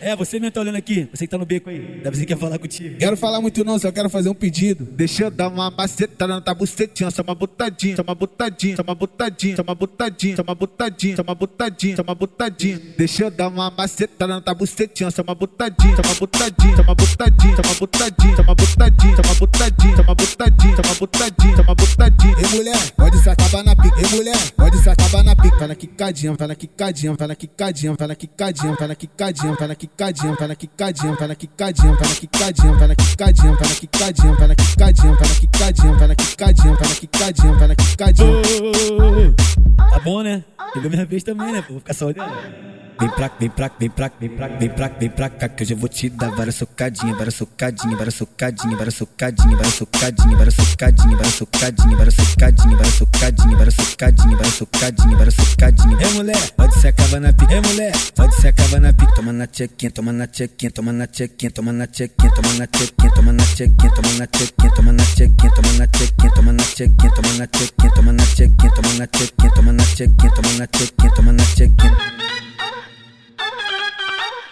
É, você mesmo tá olhando aqui. Você que tá no beco aí. Deve ser que quer falar contigo. Quero falar muito não, só quero fazer um pedido. Deixa eu dar uma macetada na tua bucetinha, só uma botadinha, só uma botadinha, só uma botadinha, só uma botadinha, só uma botadinha, só uma botadinha, só uma botadinha. Deixa eu dar uma macetada na tua bucetinha, só uma botadinha, só uma botadinha, só uma botadinha, só uma botadinha, só uma botadinha, só uma botadinha, só uma botadinha, só uma botadinha, só uma botadinha. Ei mulher, pode se acabar na pica. Ei mulher, pode se acabar. Vai na quicadinha, vai na quicadinha, vai na quicadinha, vai na quicadinha, vai na quicadinha, vai na quicadinha, vai na quicadinha, vai na quicadinha, vai na quicadinha, vai na quicadinha, vai na quicadinha, vai na quicadinha, vai na quicadinha, vai na quicadinha, vai na quicadinha, vai na quicadinha. Tá bom, né? Pegou minha vez também, né? Vou ficar só olhando. Vem pra, vem pra, vem pra, vem pra, vem pra, vem pra cá que hoje eu vou te dar várias socadinhas, várias socadinhas, várias socadinhas, várias socadinhas, várias socadinhas, várias socadinhas, várias socadinhas, várias socadinhas, várias socadinhas, várias socadinhas, várias socadinhas, várias socadinhas. É mulher, pode se acabar na pica. É mulher, pode se acabar na pica. Toma na tchequinha, toma na tchequinha, toma na tchequinha, toma na tchequinha, toma na tchequinha, toma na tchequinha, toma na tchequinha, toma na tchequinha, toma na tchequinha, toma na toma na toma na toma na toma na toma na toma na.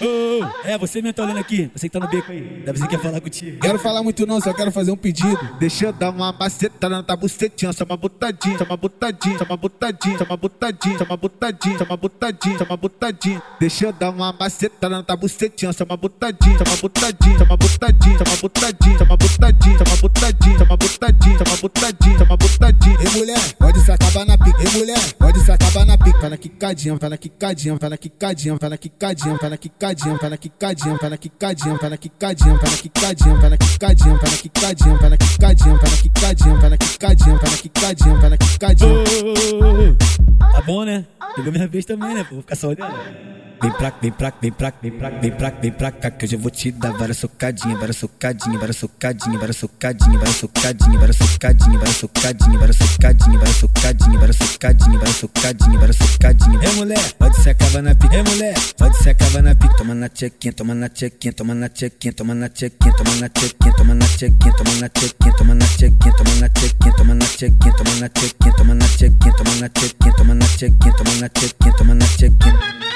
Ô, ô, é, você mesmo tá olhando aqui. Você que tá no beco aí. Deve ser que quer falar contigo. Quero falar muito não, só quero fazer um pedido. Deixa eu dar uma macetada na tua bucetinha, só uma botadinha, só uma botadinha, só uma botadinha, só uma botadinha, só uma botadinha, só uma botadinha, só uma botadinha. Deixa eu dar uma macetada na tua bucetinha, só uma botadinha, só uma botadinha, só uma botadinha, só uma botadinha, só uma botadinha, só uma botadinha, só uma botadinha, só uma botadinha, só uma botadinha. Ei mulher, pode se acabar na pica. Ei mulher, pode se acabar na pica. Vai na quicadinha, vai na quicadinha, vai na quicadinha, vai na quicadinha, vai na quicadinha, vai na quicadinha, vai na quicadinha, vai na quicadinha, vai na quicadinha, vai na quicadinha, vai na quicadinha, vai na quicadinha, vai na quicadinha, vai na quicadinha, vai na quicadinha, vai na quicadinha. Tá bom, né? Pegou minha vez também, né? Vou ficar só olhando. Vem pra, vem pra, vem pra, vem pra, vem pra, vem pra cá que hoje eu vou te dar várias socadinhas, várias socadinhas, várias socadinhas, várias socadinhas, várias socadinhas, várias socadinhas, várias socadinhas, várias socadinhas, várias socadinhas, várias socadinhas, várias socadinhas, várias socadinhas. É mulher, pode se acabar na pica. É mulher, pode se acabar na pica. Toma na tchequinha, toma na tchequinha, toma na tchequinha, toma na tchequinha, toma na tchequinha, toma na tchequinha, toma na tchequinha, toma na tchequinha, toma na tchequinha, toma na tchequinha, toma na tchequinha, toma na tchequinha, toma na tchequinha, toma na tchequinha, toma na tchequinha, toma na tchequinha.